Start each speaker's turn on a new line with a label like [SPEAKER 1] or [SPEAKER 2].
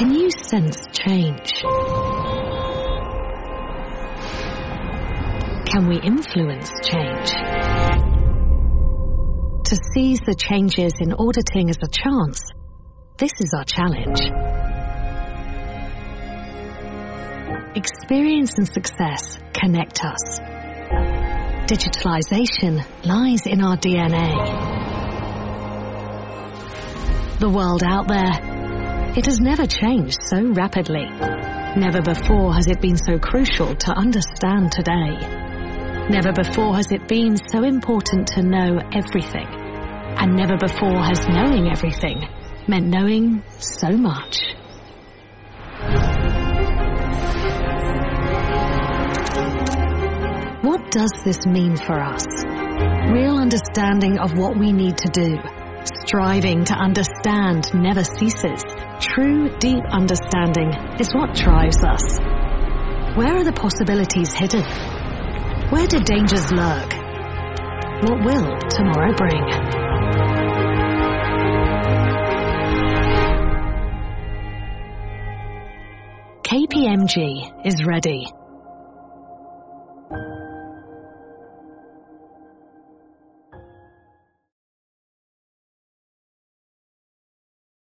[SPEAKER 1] Can you sense change? Can we influence change? To seize the changes in auditing as a chance, this is our challenge. Experience and success connect us. Digitalization lies in our DNA. The world out there, it has never changed so rapidly. Never before has it been so crucial to understand today. Never before has it been so important to know everything. And never before has knowing everything meant knowing so much. What does this mean for us? Real understanding of what we need to do. Striving to understand never ceases. True, deep understanding is what drives us. Where are the possibilities hidden? Where do dangers lurk? What will tomorrow bring? KPMG is ready.